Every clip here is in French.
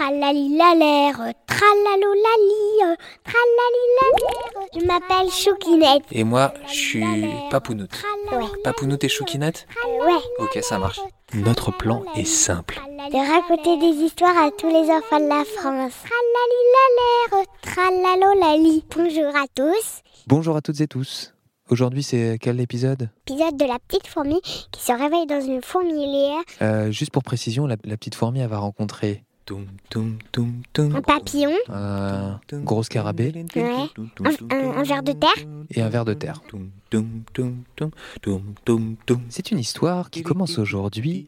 Tralalilalère, tralalolali, tralalilalère. Je m'appelle Choukinette. Et moi, je suis Papounoute. Ouais. Papounoute et Choukinette Ouais. Ok, ça marche. Notre plan est simple. De raconter des histoires à tous les enfants de la France. Tralalilalère, tralalolali. Bonjour à tous. Bonjour à toutes et tous. Aujourd'hui, c'est quel épisode? Épisode de la petite fourmi qui se réveille dans une fourmilière. Euh, Juste pour précision, la, la petite fourmi, elle va rencontrer toum, toum, toum, toum, Un papillon, un gros scarabée Ouais. un, un- un ver de terre. et un ver de terre. C'est une histoire qui commence aujourd'hui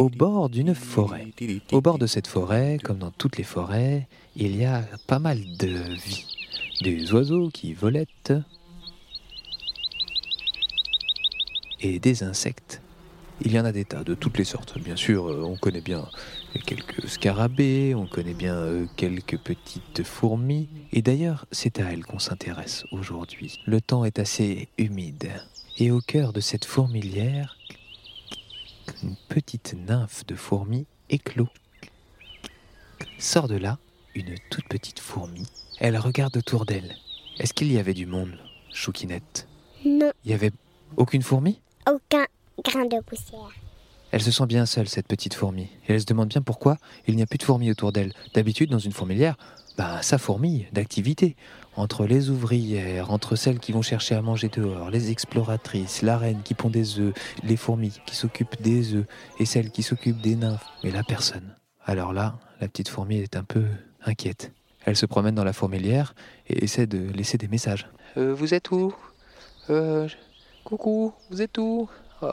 au bord d'une forêt. Au bord de cette forêt, comme dans toutes les forêts, il y a pas mal de vie. Des oiseaux qui volettent et des insectes. Il y en a des tas, de toutes les sortes. Bien sûr, euh, on connaît bien quelques scarabées, on connaît bien euh, quelques petites fourmis. Et d'ailleurs, c'est à elles qu'on s'intéresse aujourd'hui. Le temps est assez humide. Et au cœur de cette fourmilière, une petite nymphe de fourmis éclot. Sort de là une toute petite fourmi. Elle regarde autour d'elle. Est-ce qu'il y avait du monde, Choukinette? Non, Il y avait aucune fourmi? Aucun grain de poussière. Elle se sent bien seule, cette petite fourmi. Et elle se demande bien pourquoi il n'y a plus de fourmis autour d'elle. D'habitude, dans une fourmilière, bah, ça fourmille d'activité. Entre les ouvrières, entre celles qui vont chercher à manger dehors, les exploratrices, la reine qui pond des œufs, les fourmis qui s'occupent des œufs, et celles qui s'occupent des nymphes. Mais là, personne. Alors là, la petite fourmi est un peu inquiète. Elle se promène dans la fourmilière et essaie de laisser des messages. Euh, vous êtes où? Euh, Coucou, vous êtes où? Oh.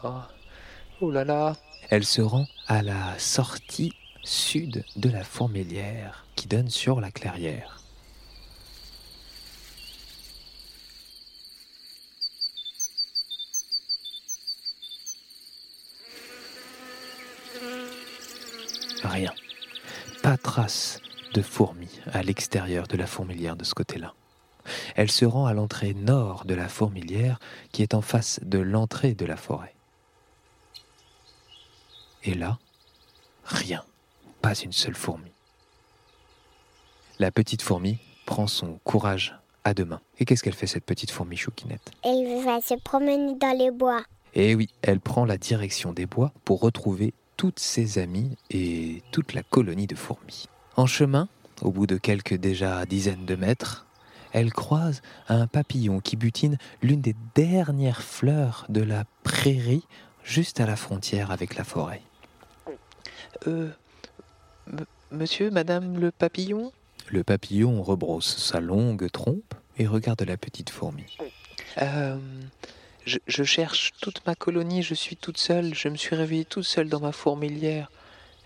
oh. Elle se rend à la sortie sud de la fourmilière qui donne sur la clairière. Rien. Pas trace de fourmis à l'extérieur de la fourmilière de ce côté-là. Elle se rend à l'entrée nord de la fourmilière qui est en face de l'entrée de la forêt. Et là, rien, pas une seule fourmi. La petite fourmi prend son courage à deux mains. Et qu'est-ce qu'elle fait cette petite fourmi chouquinette Elle va se promener dans les bois. Eh oui, elle prend la direction des bois pour retrouver toutes ses amies et toute la colonie de fourmis. En chemin, au bout de quelques déjà dizaines de mètres, elle croise un papillon qui butine l'une des dernières fleurs de la prairie juste à la frontière avec la forêt. Euh. Monsieur, madame le papillon? Le papillon rebrousse sa longue trompe et regarde la petite fourmi. Euh. Je, je cherche toute ma colonie, je suis toute seule, je me suis réveillée toute seule dans ma fourmilière.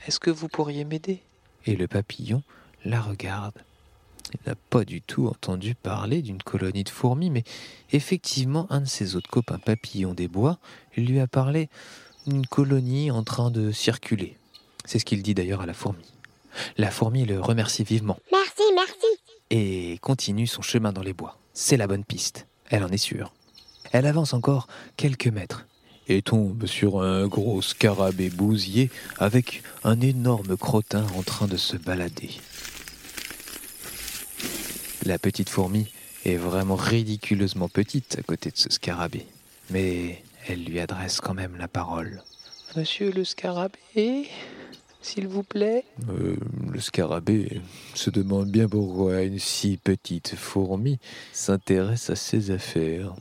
Est-ce que vous pourriez m'aider? Et le papillon la regarde. Il n'a pas du tout entendu parler d'une colonie de fourmis, mais effectivement, un de ses autres copains papillons des bois lui a parlé d'une colonie en train de circuler. C'est ce qu'il dit d'ailleurs à la fourmi. La fourmi le remercie vivement Merci, merci. et continue son chemin dans les bois. C'est la bonne piste, elle en est sûre. Elle avance encore quelques mètres et tombe sur un gros scarabée bousier avec un énorme crottin en train de se balader. La petite fourmi est vraiment ridiculeusement petite à côté de ce scarabée, mais elle lui adresse quand même la parole. Monsieur le scarabée, s'il vous plaît Euh, Le scarabée se demande bien pourquoi une si petite fourmi s'intéresse à ses affaires.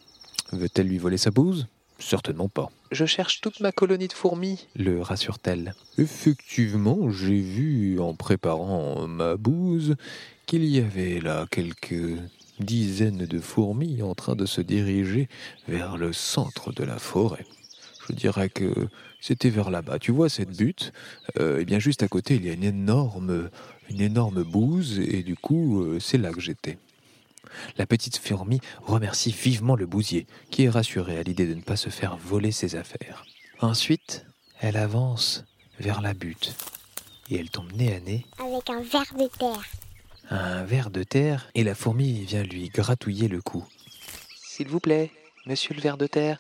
Veut-elle lui voler sa bouse Certainement pas. Je cherche toute ma colonie de fourmis, le rassure-t-elle. Effectivement, j'ai vu en préparant ma bouse qu'il y avait là quelques dizaines de fourmis en train de se diriger vers le centre de la forêt. Je dirais que c'était vers là-bas. Tu vois cette butte? Euh, Eh bien, juste à côté, il y a une énorme, une énorme bouse, et du coup, euh, c'est là que j'étais. La petite fourmi remercie vivement le bousier, qui est rassuré à l'idée de ne pas se faire voler ses affaires. Ensuite, elle avance vers la butte, et elle tombe nez à nez Avec un ver de terre. un ver de terre, et la fourmi vient lui gratouiller le cou. S'il vous plaît, monsieur le ver de terre,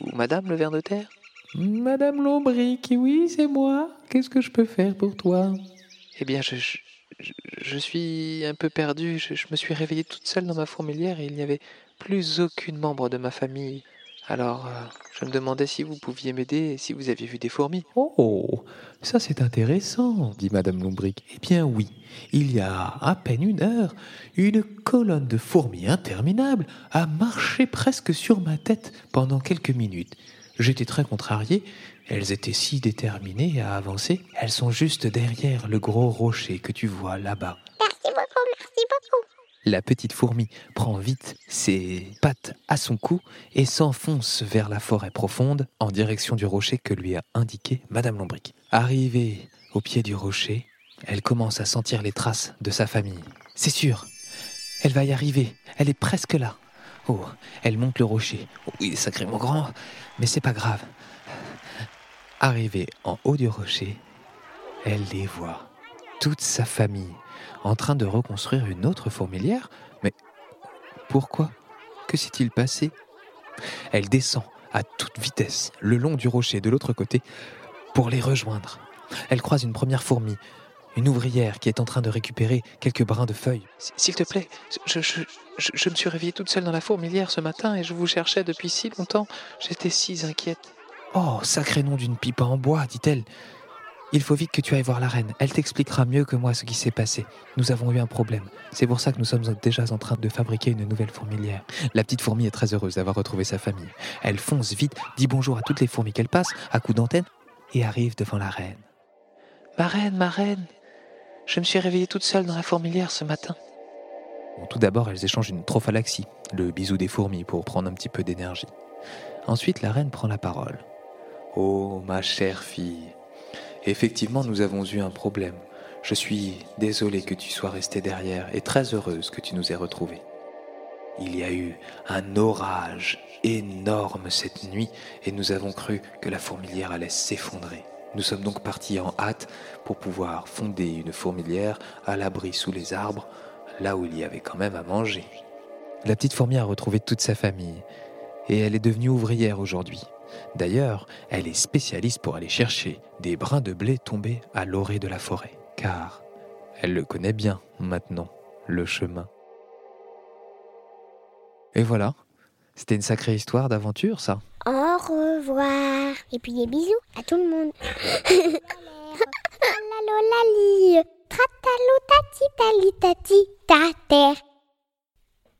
ou madame le ver de terre Madame Lombric, oui, c'est moi. Qu'est-ce que je peux faire pour toi? Eh bien, je, je, suis un peu perdue. Je, je me suis réveillée toute seule dans ma fourmilière et il n'y avait plus aucune membre de ma famille. Alors, euh, je me demandais si vous pouviez m'aider et si vous aviez vu des fourmis. Oh, ça c'est intéressant, dit Madame Lombric. Eh bien oui, il y a à peine une heure, une colonne de fourmis interminable a marché presque sur ma tête pendant quelques minutes. J'étais très contrarié. Elles étaient si déterminées à avancer. Elles sont juste derrière le gros rocher que tu vois là-bas. Merci beaucoup, merci beaucoup. La petite fourmi prend vite ses pattes à son cou et s'enfonce vers la forêt profonde en direction du rocher que lui a indiqué Madame Lombric. Arrivée au pied du rocher, elle commence à sentir les traces de sa famille. C'est sûr, elle va y arriver, elle est presque là. Oh, elle monte le rocher. Oh, il est sacrément grand, mais c'est pas grave. Arrivée en haut du rocher, elle les voit, toute sa famille, en train de reconstruire une autre fourmilière. Mais pourquoi? Que s'est-il passé? Elle descend à toute vitesse le long du rocher de l'autre côté pour les rejoindre. Elle croise une première fourmi, une ouvrière qui est en train de récupérer quelques brins de feuilles. S'il te plaît, je, je, je, je me suis réveillée toute seule dans la fourmilière ce matin et je vous cherchais depuis si longtemps. J'étais si inquiète. Oh, sacré nom d'une pipe en bois, dit-elle. Il faut vite que tu ailles voir la reine. Elle t'expliquera mieux que moi ce qui s'est passé. Nous avons eu un problème. C'est pour ça que nous sommes déjà en train de fabriquer une nouvelle fourmilière. La petite fourmi est très heureuse d'avoir retrouvé sa famille. Elle fonce vite, dit bonjour à toutes les fourmis qu'elle passe, à coups d'antenne, et arrive devant la reine. Ma reine, ma reine, je me suis réveillée toute seule dans la fourmilière ce matin. Tout d'abord, elles échangent une trophalaxie, le bisou des fourmis, pour prendre un petit peu d'énergie. Ensuite, la reine prend la parole. Oh, ma chère fille, effectivement, nous avons eu un problème. Je suis désolée que tu sois restée derrière et très heureuse que tu nous aies retrouvés. Il y a eu un orage énorme cette nuit et nous avons cru que la fourmilière allait s'effondrer. Nous sommes donc partis en hâte pour pouvoir fonder une fourmilière à l'abri sous les arbres, là où il y avait quand même à manger. La petite fourmi a retrouvé toute sa famille et elle est devenue ouvrière aujourd'hui. D'ailleurs, elle est spécialiste pour aller chercher des brins de blé tombés à l'orée de la forêt, car elle le connaît bien maintenant, le chemin. Et voilà, c'était une sacrée histoire d'aventure, ça. Au revoir. Et puis des bisous à tout le monde. Lalo lali. Tratalo tati tali tati ta terre.